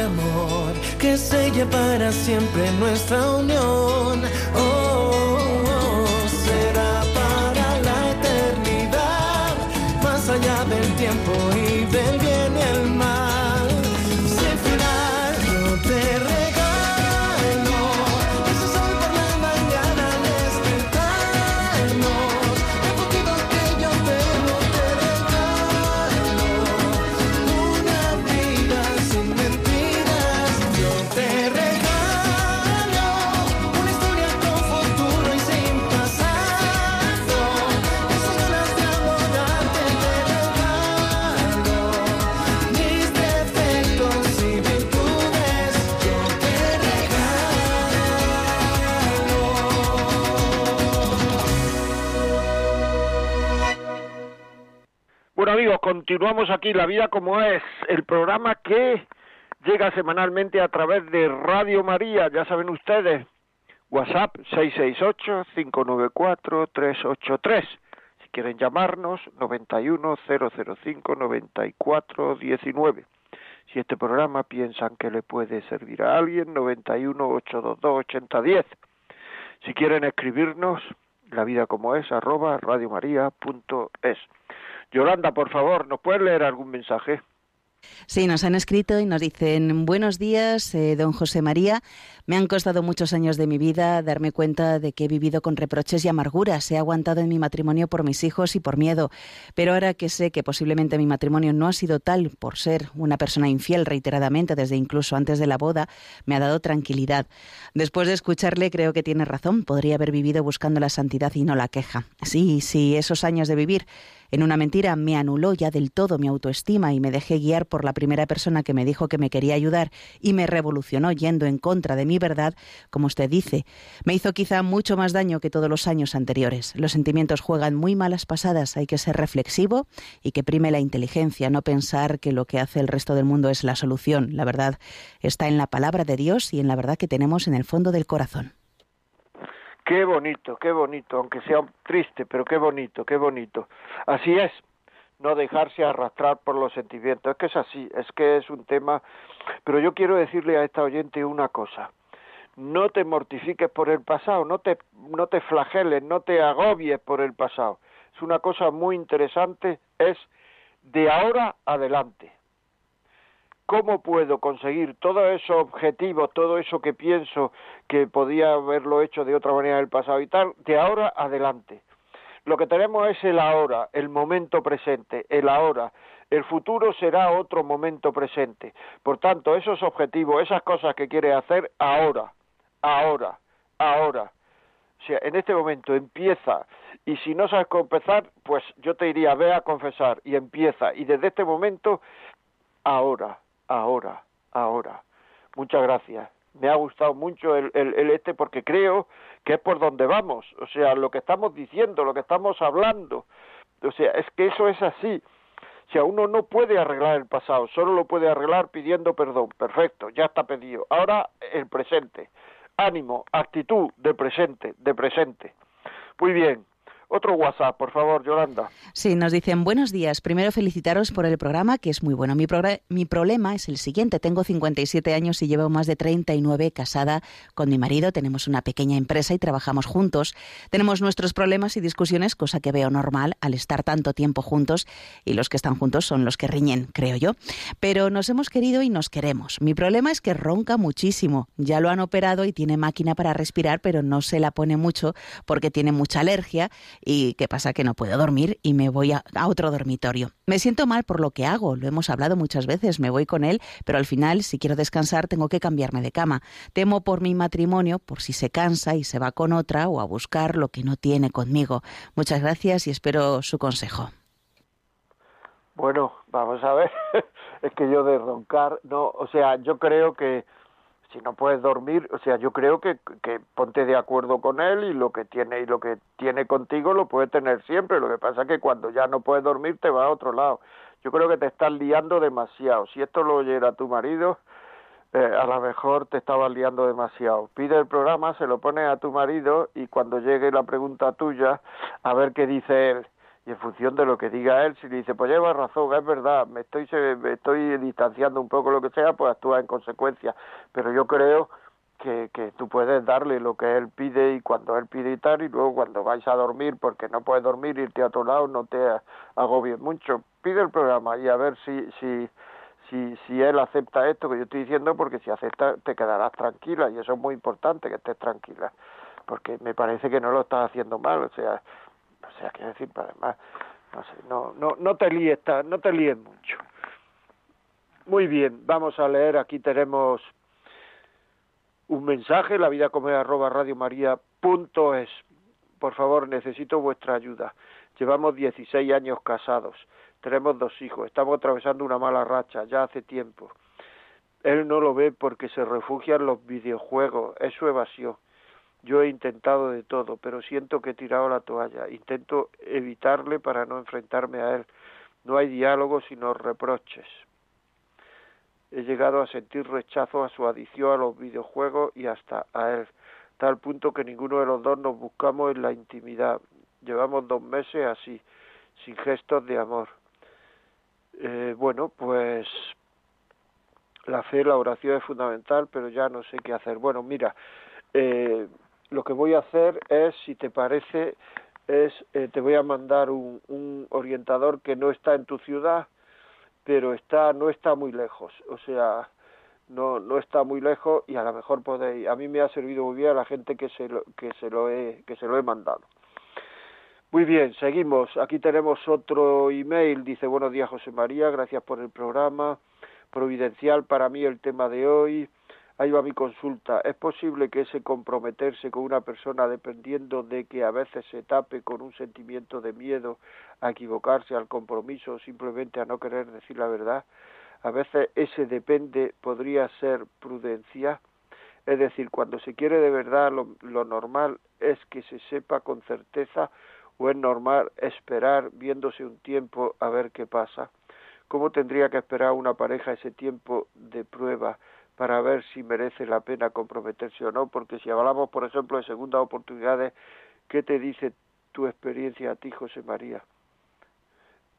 B: amor que selle para siempre nuestra unión.
A: Continuamos aquí La Vida como es, el programa que llega semanalmente a través de Radio María, ya saben ustedes, WhatsApp 668-594-383. Si quieren llamarnos, 91-005-9419. Si este programa piensan que le puede servir a alguien, 91-822-8010. Si quieren escribirnos, la vida como es, arroba radiomaria.es. Yolanda, por favor, ¿nos puedes leer algún mensaje?
C: Sí, nos han escrito y nos dicen buenos días, eh, don José María. Me han costado muchos años de mi vida darme cuenta de que he vivido con reproches y amarguras. He aguantado en mi matrimonio por mis hijos y por miedo. Pero ahora que sé que posiblemente mi matrimonio no ha sido tal por ser una persona infiel reiteradamente desde incluso antes de la boda, me ha dado tranquilidad. Después de escucharle creo que tiene razón. Podría haber vivido buscando la santidad y no la queja. Sí, sí, esos años de vivir en una mentira me anuló ya del todo mi autoestima y me dejé guiar por la primera persona que me dijo que me quería ayudar y me revolucionó yendo en contra de mi verdad, como usted dice. Me hizo quizá mucho más daño que todos los años anteriores. Los sentimientos juegan muy malas pasadas, hay que ser reflexivo y que prime la inteligencia, no pensar que lo que hace el resto del mundo es la solución. La verdad está en la palabra de Dios y en la verdad que tenemos en el fondo del corazón.
A: Qué bonito, qué bonito, aunque sea triste, pero qué bonito, qué bonito. Así es, no dejarse arrastrar por los sentimientos. Es que es así, es que es un tema. Pero yo quiero decirle a esta oyente una cosa. No te mortifiques por el pasado, no te, no te flageles, no te agobies por el pasado. Es una cosa muy interesante, es de ahora adelante. ¿Cómo puedo conseguir todos esos objetivos, todo eso que pienso que podía haberlo hecho de otra manera en el pasado y tal, de ahora adelante? Lo que tenemos es el ahora, el momento presente, el ahora. El futuro será otro momento presente. Por tanto, esos objetivos, esas cosas que quiere hacer ahora, ahora, ahora. O sea, en este momento empieza. Y si no sabes cómo empezar, pues yo te diría, ve a confesar y empieza. Y desde este momento, ahora, ahora, ahora. Muchas gracias. Me ha gustado mucho el, el, el, este porque creo que es por donde vamos. O sea, lo que estamos diciendo, lo que estamos hablando. O sea, es que eso es así. O sea, uno no puede arreglar el pasado, solo lo puede arreglar pidiendo perdón. Perfecto, ya está pedido. Ahora el presente. Ánimo, actitud de presente, de presente. Muy bien, otro WhatsApp, por favor, Yolanda.
C: Sí, nos dicen buenos días. Primero felicitaros por el programa, que es muy bueno. Mi, mi, problema es el siguiente. Tengo 57 años y llevo más de 39 casada con mi marido. Tenemos una pequeña empresa y trabajamos juntos. Tenemos nuestros problemas y discusiones, cosa que veo normal al estar tanto tiempo juntos y los que están juntos son los que riñen, creo yo. Pero nos hemos querido y nos queremos. Mi problema es que ronca muchísimo. Ya lo han operado y tiene máquina para respirar, pero no se la pone mucho porque tiene mucha alergia y qué pasa que no puedo dormir y me voy a, a, otro dormitorio. Me siento mal por lo que hago, lo hemos hablado muchas veces, me voy con él, pero al final si quiero descansar tengo que cambiarme de cama. Temo por mi matrimonio, por si se cansa y se va con otra o a buscar lo que no tiene conmigo. Muchas gracias y espero su consejo.
A: Bueno, vamos a ver, es que yo de roncar, no, o sea, yo creo que si no puedes dormir, o sea, yo creo que, que ponte de acuerdo con él y lo que tiene y lo que tiene contigo lo puede tener siempre. Lo que pasa es que cuando ya no puedes dormir te va a otro lado. Yo creo que te estás liando demasiado. Si esto lo oyera tu marido, eh, a lo mejor te estabas liando demasiado. Pide el programa, se lo pone a tu marido y cuando llegue la pregunta tuya, a ver qué dice él. Y en función de lo que diga él, si le dice, pues lleva razón, es verdad, me estoy, me estoy distanciando un poco lo que sea, pues actúa en consecuencia. Pero yo creo que, que tú puedes darle lo que él pide y cuando él pide y tal, y luego cuando vais a dormir, porque no puedes dormir, irte a otro lado, no te agobies mucho. Pide el programa y a ver si, si, si, si él acepta esto que yo estoy diciendo, porque si acepta te quedarás tranquila y eso es muy importante, que estés tranquila, porque me parece que no lo estás haciendo mal, o sea, o sea, quiero decir, además, no sé, no, no, no te líes, no te líes mucho. Muy bien, vamos a leer, aquí tenemos un mensaje, la vida como arroba es. Por favor, necesito vuestra ayuda. Llevamos 16 años casados, tenemos dos hijos, estamos atravesando una mala racha, ya hace tiempo. Él no lo ve porque se refugia en los videojuegos, es su evasión. Yo he intentado de todo, pero siento que he tirado la toalla. Intento evitarle para no enfrentarme a él. No hay diálogo sino reproches. He llegado a sentir rechazo a su adicción a los videojuegos y hasta a él, tal punto que ninguno de los dos nos buscamos en la intimidad. Llevamos dos meses así, sin gestos de amor. Eh, bueno, pues la fe, la oración es fundamental, pero ya no sé qué hacer. Bueno, mira, eh, lo que voy a hacer es, si te parece, es eh, te voy a mandar un, un, orientador que no está en tu ciudad, pero está no está muy lejos, o sea, no no está muy lejos y a lo mejor podéis. A mí me ha servido muy bien a la gente que se lo que se lo he que se lo he mandado. Muy bien, seguimos. Aquí tenemos otro email. Dice, buenos días José María, gracias por el programa. Providencial para mí el tema de hoy. Ahí va mi consulta. ¿Es posible que ese comprometerse con una persona dependiendo de que a veces se tape con un sentimiento de miedo a equivocarse al compromiso o simplemente a no querer decir la verdad? A veces ese depende podría ser prudencia. Es decir, cuando se quiere de verdad lo, normal es que se sepa con certeza o es normal esperar viéndose un tiempo a ver qué pasa. ¿Cómo tendría que esperar una pareja ese tiempo de prueba? Para ver si merece la pena comprometerse o no, porque si hablamos, por ejemplo, de segundas oportunidades, ¿qué te dice tu experiencia a ti, José María?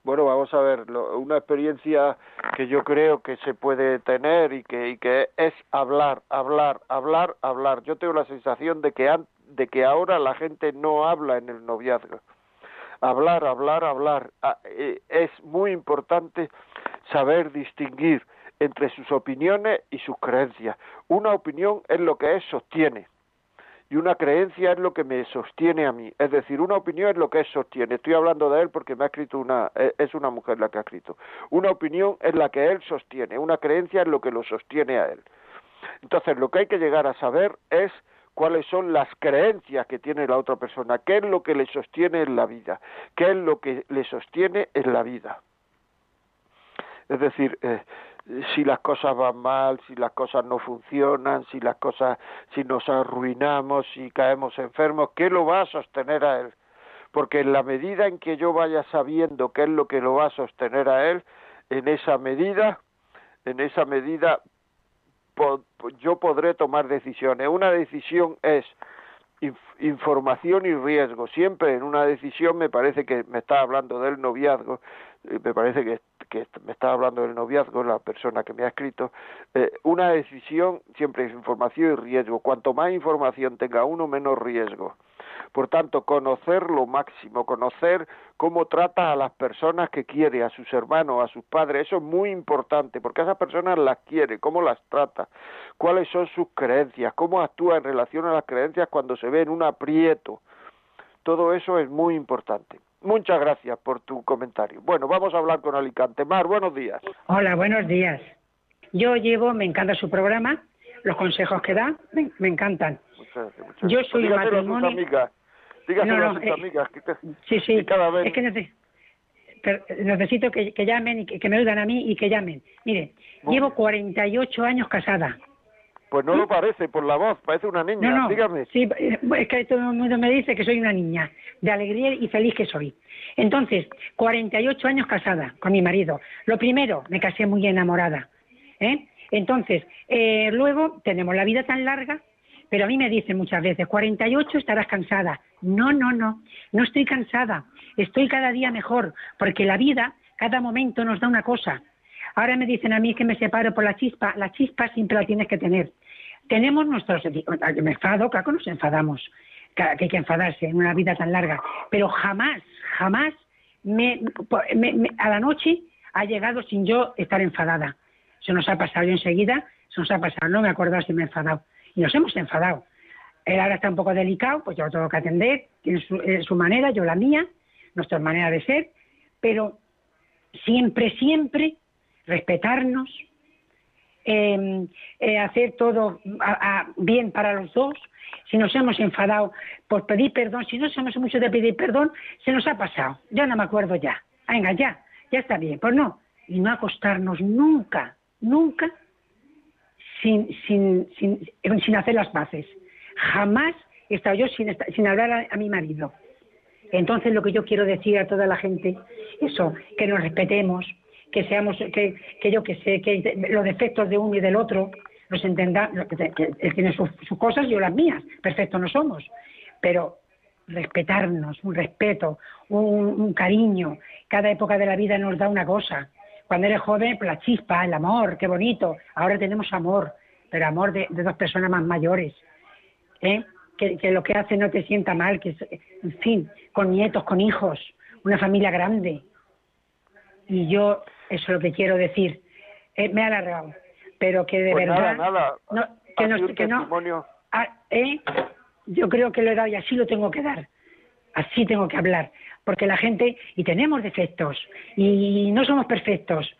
A: Bueno, vamos a ver, una experiencia que yo creo que se puede tener y que, es hablar, hablar, hablar, hablar. Yo tengo la sensación de que, de que ahora la gente no habla en el noviazgo. Hablar, hablar, hablar. Ah, eh, es muy importante saber distinguir entre sus opiniones y sus creencias. Una opinión es lo que es sostiene y una creencia es lo que me sostiene a mí. Es decir, una opinión es lo que es sostiene. Estoy hablando de él porque me ha escrito una, e, es una mujer la que ha escrito. Una opinión es la que él sostiene, una creencia es lo que lo sostiene a él. Entonces, lo que hay que llegar a saber es cuáles son las creencias que tiene la otra persona, qué es lo que le sostiene en la vida, qué es lo que le sostiene en la vida. Es decir, eh, si las cosas van mal, si las cosas no funcionan, si las cosas, si nos arruinamos, si caemos enfermos, ¿qué lo va a sostener a él? Porque en la medida en que yo vaya sabiendo qué es lo que lo va a sostener a él, en esa medida, en esa medida yo podré tomar decisiones. Una decisión es información y riesgo. Siempre en una decisión me parece que me está hablando del noviazgo, me parece que, que me está hablando del noviazgo, la persona que me ha escrito, eh, una decisión siempre es información y riesgo. Cuanto más información tenga uno, menos riesgo. Por tanto, conocer lo máximo, conocer cómo trata a las personas que quiere, a sus hermanos, a sus padres, eso es muy importante, porque a esas personas las quiere, cómo las trata, cuáles son sus creencias, cómo actúa en relación a las creencias cuando se ve en un aprieto. Todo eso es muy importante. Muchas gracias por tu comentario. Bueno, vamos a hablar con Alicante. Mar, buenos días.
D: Hola, buenos días. Yo llevo, me encanta su programa, los consejos que da, me, encantan. Muchas gracias, muchas Yo soy
A: matrimonio. amigas. Dígaselo a sus eh, amigas. Que
D: sí, sí. Es que necesito que, llamen y que, me ayuden a mí y que llamen. Mire, llevo 48 años casada.
A: Pues no lo parece por la voz, parece una niña.
D: No, no,
A: Dígame.
D: Sí, es que todo el mundo me dice que soy una niña, de alegría y feliz que soy. Entonces, 48 años casada con mi marido. Lo primero, me casé muy enamorada. ¿eh? Entonces, eh, luego tenemos la vida tan larga, pero a mí me dicen muchas veces, 48 estarás cansada. No, no, no, no estoy cansada. estoy cada día mejor, porque la vida, cada momento nos da una cosa. Ahora me dicen a mí que me separo por la chispa, la chispa siempre la tienes que tener. Tenemos nuestros, me enfado, claro nos enfadamos, que hay que enfadarse en una vida tan larga, pero jamás, jamás me, a la noche ha llegado sin yo estar enfadada. Se nos ha pasado yo enseguida, se nos ha pasado, no me acuerdo si me he enfadado. Y nos hemos enfadado. Él ahora está un poco delicado, pues yo lo tengo que atender, tiene su, eh, su manera, yo la mía, nuestra manera de ser, pero siempre, siempre respetarnos, em, eh, hacer todo bien para los dos. Si nos hemos enfadado por pedir perdón, si no somos mucho de pedir perdón, se nos ha pasado. Ya no me acuerdo ya. Venga, ya, ya está bien. Pues no. Y no acostarnos nunca, nunca sin, sin, sin, sin hacer las paces. Jamás he estado yo sin, sin hablar a mi marido. Entonces lo que yo quiero decir a toda la gente, eso, que nos respetemos, que seamos, que, que yo que sé, que los defectos de uno y del otro los entenda, que, él tiene sus, cosas yo las mías, perfecto no somos, pero respetarnos, un respeto, un, cariño, cada época de la vida nos da una cosa. Cuando eres joven, pues la chispa, el amor, qué bonito. Ahora tenemos amor, pero amor de, de dos personas más mayores. ¿eh? que, lo que hace no te sienta mal, que en fin, con nietos, con hijos, una familia grande. Y yo, eso es lo que quiero decir. Eh, me ha alargado, pero que de
A: pues
D: verdad.
A: Nada,
D: No, que, no, que no ah, ¿eh? Yo creo que lo he dado y así lo tengo que dar. Así tengo que hablar. Porque la gente, y tenemos defectos, y no somos perfectos,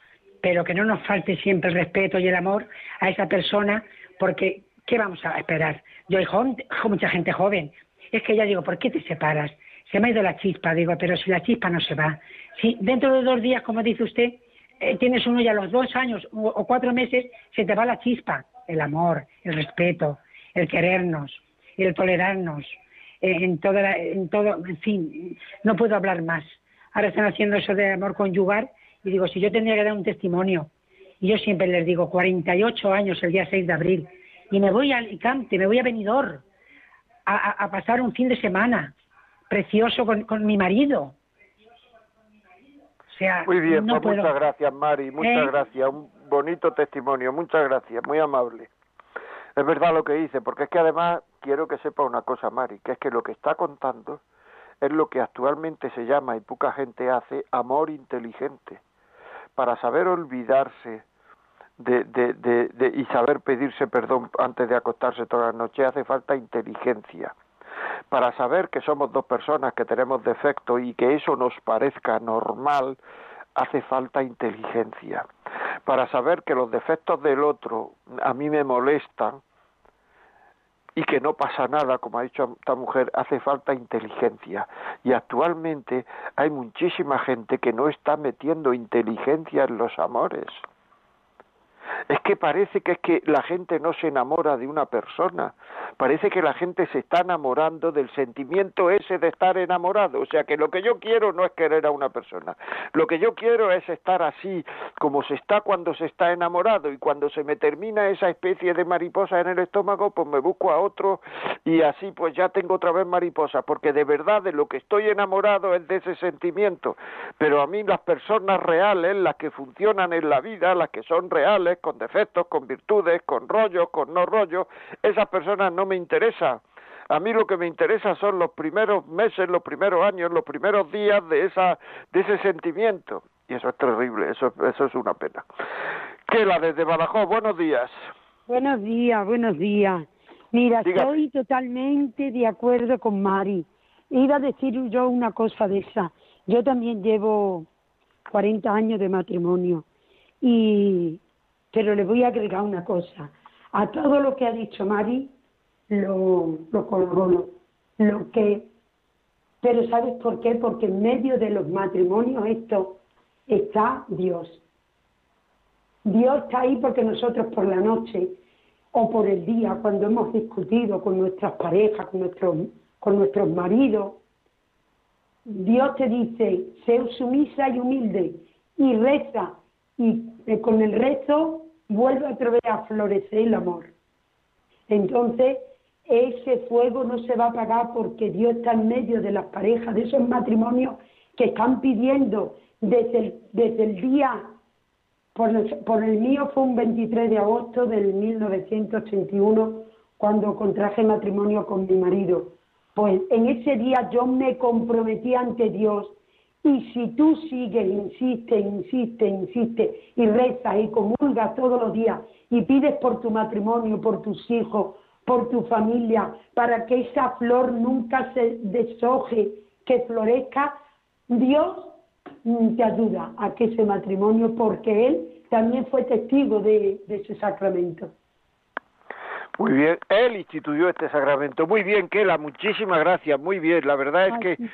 D: pero que no nos falte siempre el respeto y el amor a esa persona, porque ¿qué vamos a esperar? Yo hijo, mucha gente joven. Es que ya digo, ¿por qué te separas? Se me ha ido la chispa, digo, pero si la chispa no se va. Si dentro de dos días, como dice usted, eh, tienes uno y a los dos años o, cuatro meses, se te va la chispa. El amor, el respeto, el querernos, el tolerarnos, eh, en, toda en todo, en fin, no puedo hablar más. Ahora están haciendo eso de amor conyugar y digo, si yo tendría que dar un testimonio, y yo siempre les digo, 48 años el día 6 de abril, y me voy a Alicante, me voy a Benidorm a, pasar un fin de semana precioso con, mi marido.
A: O sea, muy bien, pues muchas gracias Mari, muchas ¿Eh? gracias, un bonito testimonio, muchas gracias, muy amable. Es verdad lo que dice, porque es que además quiero que sepa una cosa Mari, que es que lo que está contando es lo que actualmente se llama y poca gente hace amor inteligente. Para saber olvidarse de, de, de, y saber pedirse perdón antes de acostarse toda la noche hace falta inteligencia. Para saber que somos dos personas que tenemos defectos y que eso nos parezca normal, hace falta inteligencia. Para saber que los defectos del otro a mí me molestan y que no pasa nada, como ha dicho esta mujer, hace falta inteligencia. Y actualmente hay muchísima gente que no está metiendo inteligencia en los amores. Es que parece que es que la gente no se enamora de una persona, parece que la gente se está enamorando del sentimiento ese de estar enamorado, o sea que lo que yo quiero no es querer a una persona, lo que yo quiero es estar así como se está cuando se está enamorado. Y cuando se me termina esa especie de mariposa en el estómago, pues me busco a otro y así pues ya tengo otra vez mariposa, porque de verdad de lo que estoy enamorado es de ese sentimiento, pero a mí las personas reales, las que funcionan en la vida, las que son reales, con defectos, con virtudes, con rollos, con no rollos, esas personas no me interesan. A mí lo que me interesa son los primeros meses, los primeros años, los primeros días de esa de ese sentimiento. Y eso es terrible, eso, eso es una pena. la desde Badajoz, buenos días.
E: Buenos días, buenos días. Mira, estoy totalmente de acuerdo con Mari. Iba a decir yo una cosa de esa. Yo también llevo 40 años de matrimonio y pero le voy a agregar una cosa. A todo lo que ha dicho Mari, lo, lo Lo que, pero ¿sabes por qué? Porque en medio de los matrimonios esto está Dios. Dios está ahí porque nosotros por la noche o por el día, cuando hemos discutido con nuestras parejas, con nuestros, con nuestros maridos, Dios te dice, sé sumisa y humilde y reza. Y eh, con el rezo vuelve otra vez a florecer el amor. Entonces, ese fuego no se va a apagar porque Dios está en medio de las parejas, de esos matrimonios que están pidiendo desde el, desde el día, por el, por el mío fue un 23 de agosto del 1981, cuando contraje matrimonio con mi marido. Pues en ese día yo me comprometí ante Dios y si tú sigues, insiste, insiste, insiste y rezas y comulgas todos los días y pides por tu matrimonio, por tus hijos, por tu familia, para que esa flor nunca se deshoje, que florezca, Dios te ayuda a que ese matrimonio, porque Él también fue testigo de, ese sacramento.
A: Muy bien, Él instituyó este sacramento. Muy bien, Kela, muchísimas gracias. Muy bien, la verdad es que...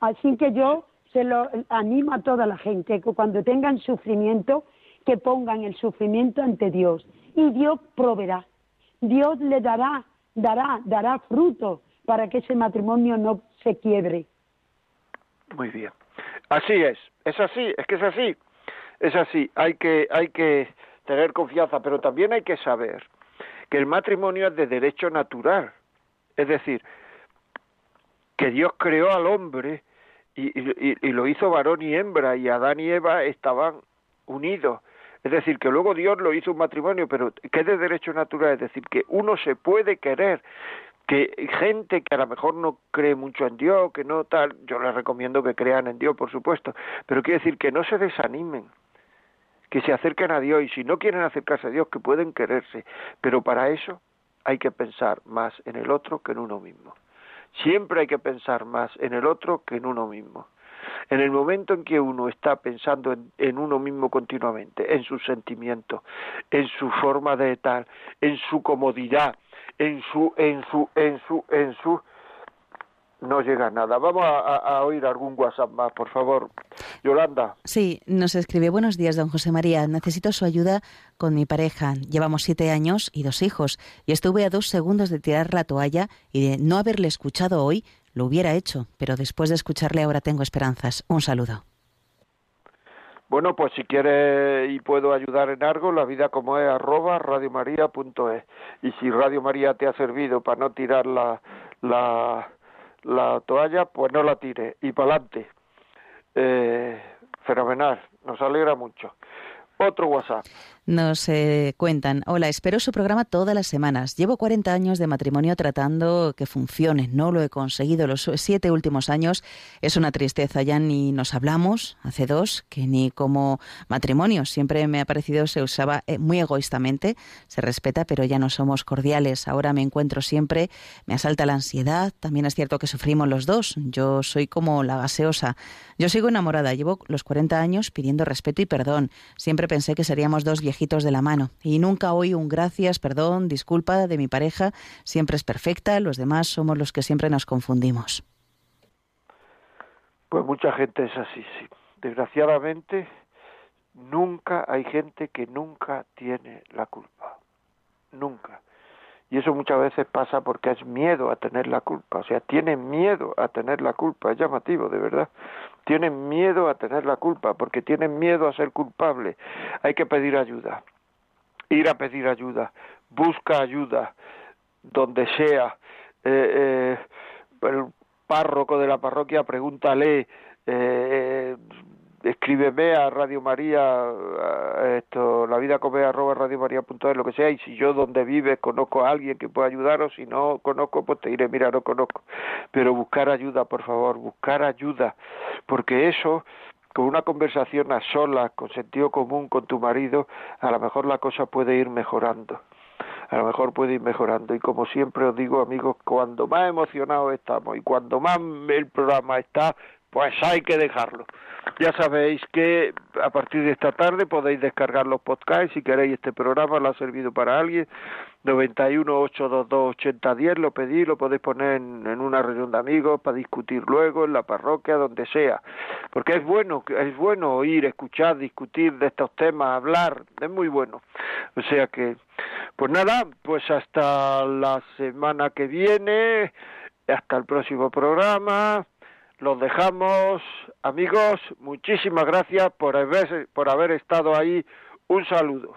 E: Así que yo se lo animo a toda la gente que cuando tengan sufrimiento, que pongan el sufrimiento ante Dios y Dios proveerá. Dios le dará, dará, dará fruto para que ese matrimonio no se quiebre.
A: Muy bien. Así es, es así, es que es así, es así. Hay que, hay que tener confianza, pero también hay que saber que el matrimonio es de derecho natural. Es decir, que Dios creó al hombre y, y, lo hizo varón y hembra, y Adán y Eva estaban unidos. Es decir, que luego Dios lo hizo un matrimonio, pero que de derecho natural, es decir, que uno se puede querer, que gente que a lo mejor no cree mucho en Dios, que no tal, yo les recomiendo que crean en Dios, por supuesto, pero quiere decir que no se desanimen, que se acerquen a Dios y si no quieren acercarse a Dios, que pueden quererse, pero para eso hay que pensar más en el otro que en uno mismo. Siempre hay que pensar más en el otro que en uno mismo. En el momento en que uno está pensando en, en, uno mismo continuamente, en sus sentimientos, en su forma de tal, en su comodidad, en su, en su, en su, en su, no llega nada. Vamos a, oír algún WhatsApp más, por favor. Yolanda.
C: Sí, nos escribe. Buenos días, don José María. Necesito su ayuda con mi pareja. Llevamos siete años y dos hijos. Y estuve a dos segundos de tirar la toalla y de no haberle escuchado hoy, lo hubiera hecho. Pero después de escucharle ahora tengo esperanzas. Un saludo.
A: Bueno, pues si quiere y puedo ayudar en algo, la vida como es arroba radiomaria.es. Y si Radio María te ha servido para no tirar la, la, la toalla, pues no la tire y para adelante. Eh, fenomenal, nos alegra mucho. Otro WhatsApp.
C: Nos eh, cuentan, hola, espero su programa todas las semanas. Llevo 40 años de matrimonio tratando que funcione. No lo he conseguido los siete últimos años. Es una tristeza. Ya ni nos hablamos, hace dos, que ni como matrimonio. Siempre me ha parecido se usaba eh, muy egoístamente. Se respeta, pero ya no somos cordiales. Ahora me encuentro siempre, me asalta la ansiedad. También es cierto que sufrimos los dos. Yo soy como la gaseosa. Yo sigo enamorada. Llevo los 40 años pidiendo respeto y perdón. Siempre pensé que seríamos dos viejitos de la mano. Y nunca oí un gracias, perdón, disculpa de mi pareja. Siempre es perfecta, los demás somos los que siempre nos confundimos.
A: Pues mucha gente es así, sí. Desgraciadamente, nunca hay gente que nunca tiene la culpa. Nunca. Y eso muchas veces pasa porque es miedo a tener la culpa. O sea, tienen miedo a tener la culpa. Es llamativo, de verdad. Tienen miedo a tener la culpa porque tienen miedo a ser culpable. Hay que pedir ayuda. Ir a pedir ayuda. Busca ayuda donde sea. Eh, eh, el párroco de la parroquia, pregúntale. Eh, escríbeme a Radio María, esto, la vida come arroba Radio María punto lo que sea, y si yo donde vives conozco a alguien que pueda ayudaros, si no conozco, pues te diré, mira, no conozco. Pero buscar ayuda, por favor, buscar ayuda, porque eso, con una conversación a solas, con sentido común con tu marido, a lo mejor la cosa puede ir mejorando a lo mejor puede ir mejorando. Y como siempre os digo, amigos, cuando más emocionados estamos y cuando más el programa está, pues hay que dejarlo. Ya sabéis que a partir de esta tarde podéis descargar los podcasts si queréis este programa, lo ha servido para alguien. 91 822 8010 lo pedí, lo podéis poner en, una reunión de amigos para discutir luego en la parroquia, donde sea. Porque es bueno, es bueno oír, escuchar, discutir de estos temas, hablar, es muy bueno. O sea que, pues nada, pues hasta la semana que viene, hasta el próximo programa los dejamos. Amigos, muchísimas gracias por haber, por haber estado ahí. Un saludo.